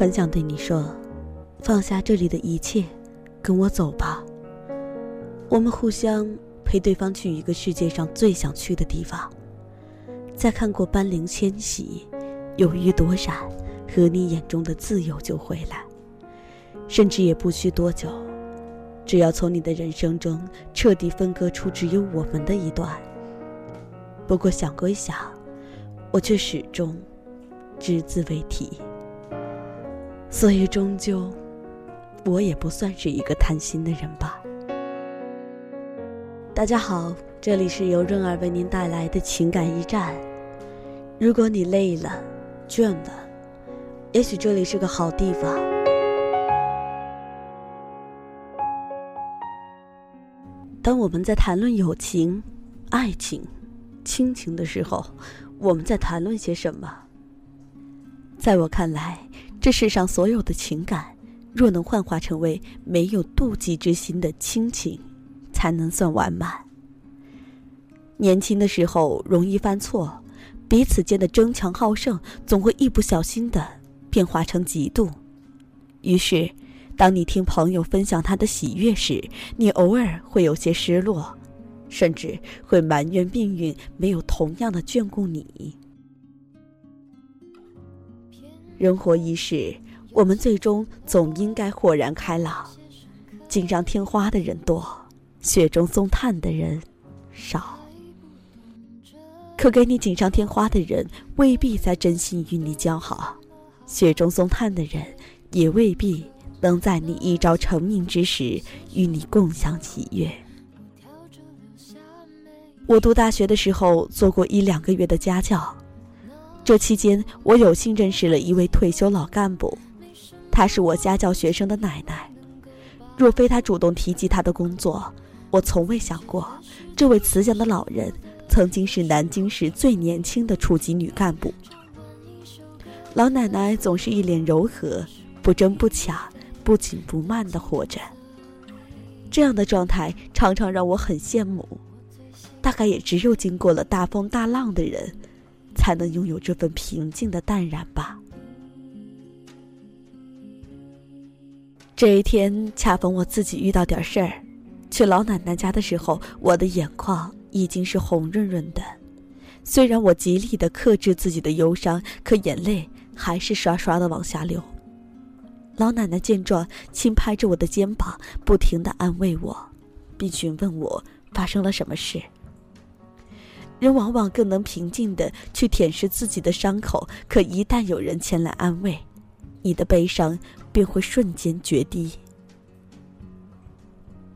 很想对你说，放下这里的一切，跟我走吧。我们互相陪对方去一个世界上最想去的地方。再看过斑羚迁徙，犹豫躲闪，和你眼中的自由就回来。甚至也不需多久，只要从你的人生中彻底分割出只有我们的一段。不过想归想，我却始终只字未提。所以终究，我也不算是一个贪心的人吧。大家好，这里是由润儿为您带来的情感驿站。如果你累了、倦了，也许这里是个好地方。当我们在谈论友情、爱情、亲情的时候，我们在谈论些什么？在我看来，这世上所有的情感，若能幻化成为没有妒忌之心的亲情，才能算完满。年轻的时候容易犯错，彼此间的争强好胜，总会一不小心的变化成嫉妒，于是。当你听朋友分享他的喜悦时，你偶尔会有些失落，甚至会埋怨命运没有同样的眷顾你。人活一世，我们最终总应该豁然开朗。锦上添花的人多，雪中送炭的人少。可给你锦上添花的人，未必在真心与你交好；雪中送炭的人，也未必。能在你一朝成名之时与你共享喜悦。我读大学的时候做过一两个月的家教，这期间我有幸认识了一位退休老干部，她是我家教学生的奶奶。若非她主动提及她的工作，我从未想过这位慈祥的老人曾经是南京市最年轻的处级女干部。老奶奶总是一脸柔和，不争不抢。不紧不慢的活着，这样的状态常常让我很羡慕。大概也只有经过了大风大浪的人，才能拥有这份平静的淡然吧。这一天恰逢我自己遇到点事儿，去老奶奶家的时候，我的眼眶已经是红润润的。虽然我极力的克制自己的忧伤，可眼泪还是刷刷的往下流。老奶奶见状，轻拍着我的肩膀，不停的安慰我，并询问我发生了什么事。人往往更能平静的去舔舐自己的伤口，可一旦有人前来安慰，你的悲伤便会瞬间决堤。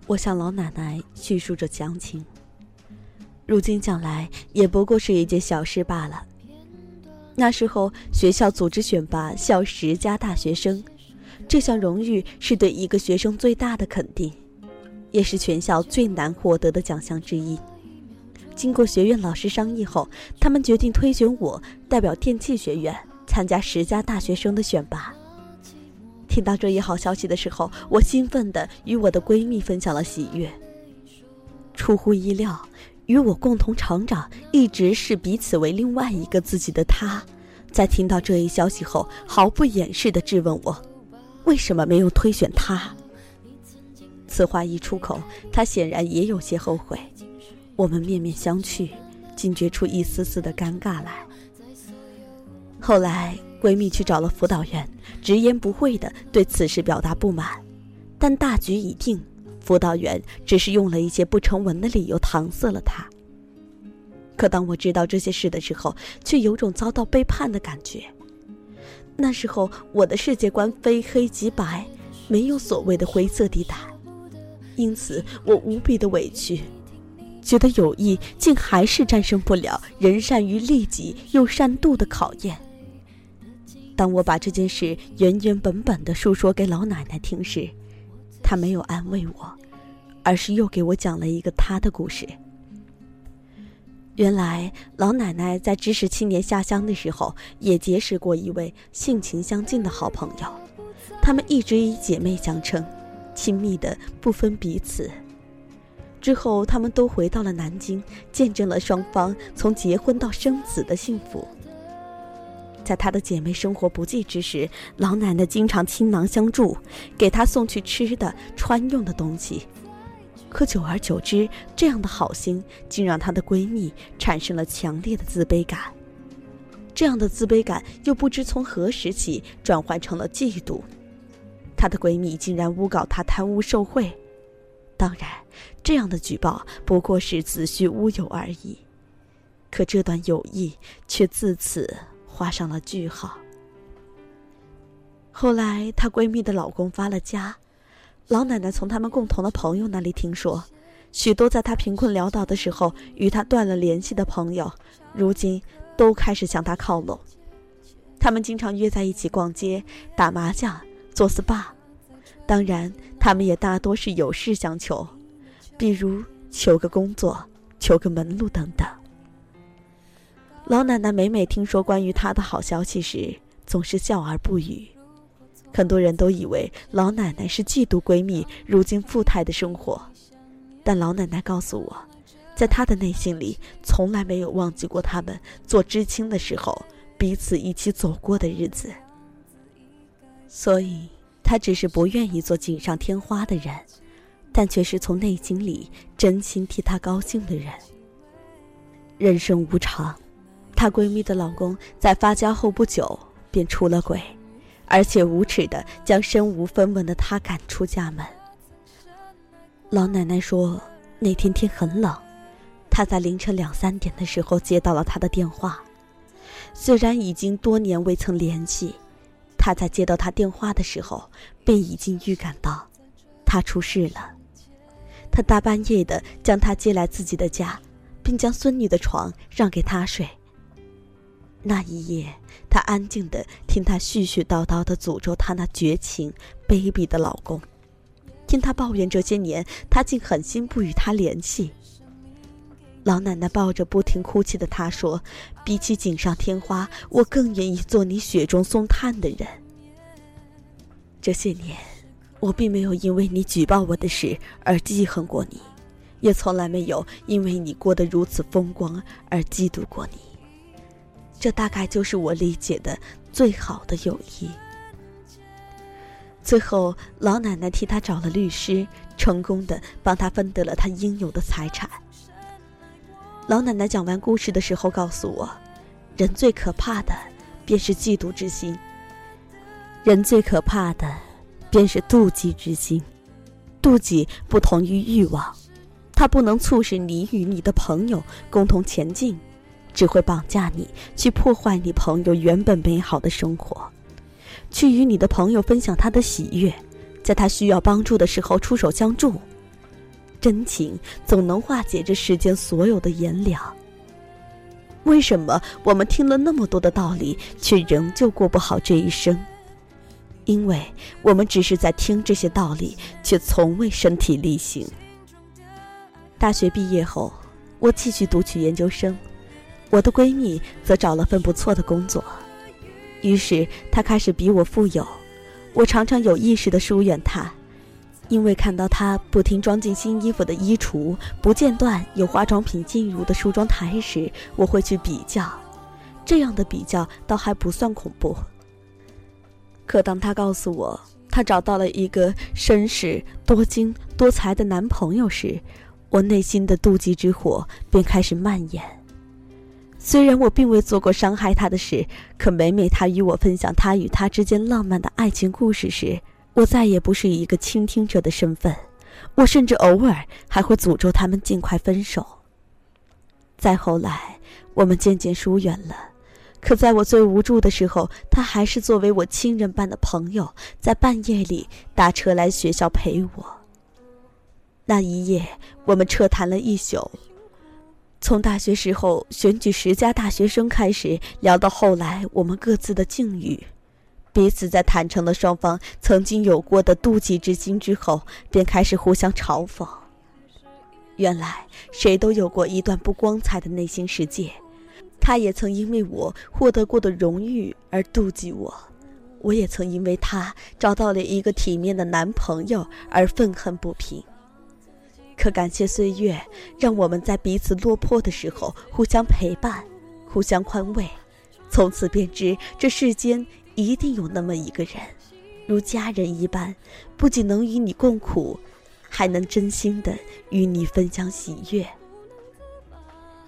我向老奶奶叙述着详情，如今想来，也不过是一件小事罢了。那时候学校组织选拔校十佳大学生。这项荣誉是对一个学生最大的肯定，也是全校最难获得的奖项之一。经过学院老师商议后，他们决定推选我代表电气学院参加十佳大学生的选拔。听到这一好消息的时候，我兴奋地与我的闺蜜分享了喜悦。出乎意料，与我共同成长、一直视彼此为另外一个自己的他，在听到这一消息后，毫不掩饰地质问我。为什么没有推选他？此话一出口，他显然也有些后悔。我们面面相觑，惊觉出一丝丝的尴尬来。后来，闺蜜去找了辅导员，直言不讳地对此事表达不满。但大局已定，辅导员只是用了一些不成文的理由搪塞了她。可当我知道这些事的时候，却有种遭到背叛的感觉。那时候，我的世界观非黑即白，没有所谓的灰色地带，因此我无比的委屈，觉得友谊竟还是战胜不了人善于利己又善妒的考验。当我把这件事原原本本的述说给老奶奶听时，她没有安慰我，而是又给我讲了一个她的故事。原来老奶奶在知识青年下乡的时候，也结识过一位性情相近的好朋友，他们一直以姐妹相称，亲密的不分彼此。之后，他们都回到了南京，见证了双方从结婚到生子的幸福。在她的姐妹生活不济之时，老奶奶经常倾囊相助，给她送去吃的、穿用的东西。可久而久之，这样的好心竟让她的闺蜜产生了强烈的自卑感。这样的自卑感又不知从何时起转换成了嫉妒。她的闺蜜竟然诬告她贪污受贿。当然，这样的举报不过是子虚乌有而已。可这段友谊却自此画上了句号。后来，她闺蜜的老公发了家。老奶奶从他们共同的朋友那里听说，许多在她贫困潦倒的时候与她断了联系的朋友，如今都开始向她靠拢。他们经常约在一起逛街、打麻将、做 SPA，当然，他们也大多是有事相求，比如求个工作、求个门路等等。老奶奶每每听说关于她的好消息时，总是笑而不语。很多人都以为老奶奶是嫉妒闺蜜如今富态的生活，但老奶奶告诉我，在她的内心里从来没有忘记过他们做知青的时候彼此一起走过的日子。所以，她只是不愿意做锦上添花的人，但却是从内心里真心替她高兴的人。人生无常，她闺蜜的老公在发家后不久便出了轨。而且无耻的将身无分文的她赶出家门。老奶奶说，那天天很冷，她在凌晨两三点的时候接到了他的电话。虽然已经多年未曾联系，她在接到他电话的时候，便已经预感到他出事了。他大半夜的将她接来自己的家，并将孙女的床让给她睡。那一夜，她安静的听他絮絮叨叨的诅咒她那绝情、卑鄙的老公，听他抱怨这些年他竟狠心不与他联系。老奶奶抱着不停哭泣的他说：“比起锦上添花，我更愿意做你雪中送炭的人。这些年，我并没有因为你举报我的事而记恨过你，也从来没有因为你过得如此风光而嫉妒过你。”这大概就是我理解的最好的友谊。最后，老奶奶替他找了律师，成功的帮他分得了他应有的财产。老奶奶讲完故事的时候告诉我，人最可怕的便是嫉妒之心。人最可怕的便是妒忌之心。妒忌不同于欲望，它不能促使你与你的朋友共同前进。只会绑架你，去破坏你朋友原本美好的生活，去与你的朋友分享他的喜悦，在他需要帮助的时候出手相助。真情总能化解这世间所有的炎凉。为什么我们听了那么多的道理，却仍旧过不好这一生？因为我们只是在听这些道理，却从未身体力行。大学毕业后，我继续读取研究生。我的闺蜜则找了份不错的工作，于是她开始比我富有。我常常有意识地疏远她，因为看到她不停装进新衣服的衣橱，不间断有化妆品进入的梳妆台时，我会去比较。这样的比较倒还不算恐怖。可当她告诉我她找到了一个绅士、多金、多才的男朋友时，我内心的妒忌之火便开始蔓延。虽然我并未做过伤害他的事，可每每他与我分享他与他之间浪漫的爱情故事时，我再也不是一个倾听者的身份，我甚至偶尔还会诅咒他们尽快分手。再后来，我们渐渐疏远了，可在我最无助的时候，他还是作为我亲人般的朋友，在半夜里打车来学校陪我。那一夜，我们彻谈了一宿。从大学时候选举十佳大学生开始，聊到后来我们各自的境遇，彼此在坦诚了双方曾经有过的妒忌之心之后，便开始互相嘲讽。原来谁都有过一段不光彩的内心世界，他也曾因为我获得过的荣誉而妒忌我，我也曾因为他找到了一个体面的男朋友而愤恨不平。可感谢岁月，让我们在彼此落魄的时候互相陪伴，互相宽慰，从此便知这世间一定有那么一个人，如家人一般，不仅能与你共苦，还能真心的与你分享喜悦。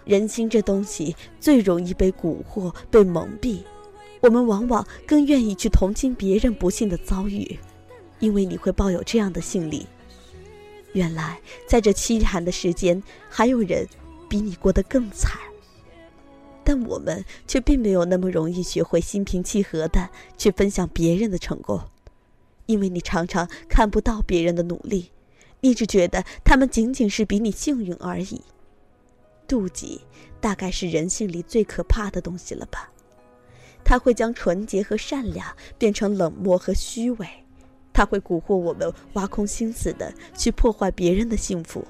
人心这东西最容易被蛊惑、被蒙蔽，我们往往更愿意去同情别人不幸的遭遇，因为你会抱有这样的心理：原来在这凄寒的世间，还有人比你过得更惨。但我们却并没有那么容易学会心平气和的去分享别人的成功，因为你常常看不到别人的努力，你只觉得他们仅仅是比你幸运而已。妒忌大概是人性里最可怕的东西了吧？它会将纯洁和善良变成冷漠和虚伪，它会蛊惑我们挖空心思的去破坏别人的幸福，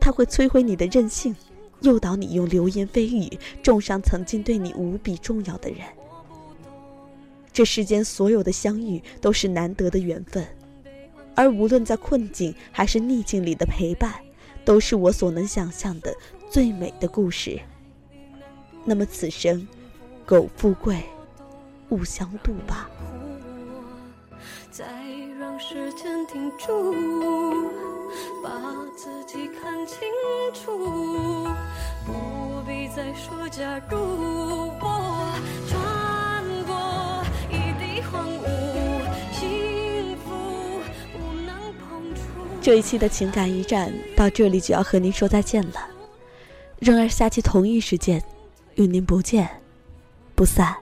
它会摧毁你的任性，诱导你用流言蜚语重伤曾经对你无比重要的人。这世间所有的相遇都是难得的缘分，而无论在困境还是逆境里的陪伴，都是我所能想象的。最美的故事。那么此生，苟富贵，勿相妒吧。再让时间停住，把自己看清楚，不必再说假如。我穿过一地荒芜，幸福不能碰触。这一期的情感驿站到这里就要和您说再见了。仍而下期同一时间，与您不见不散。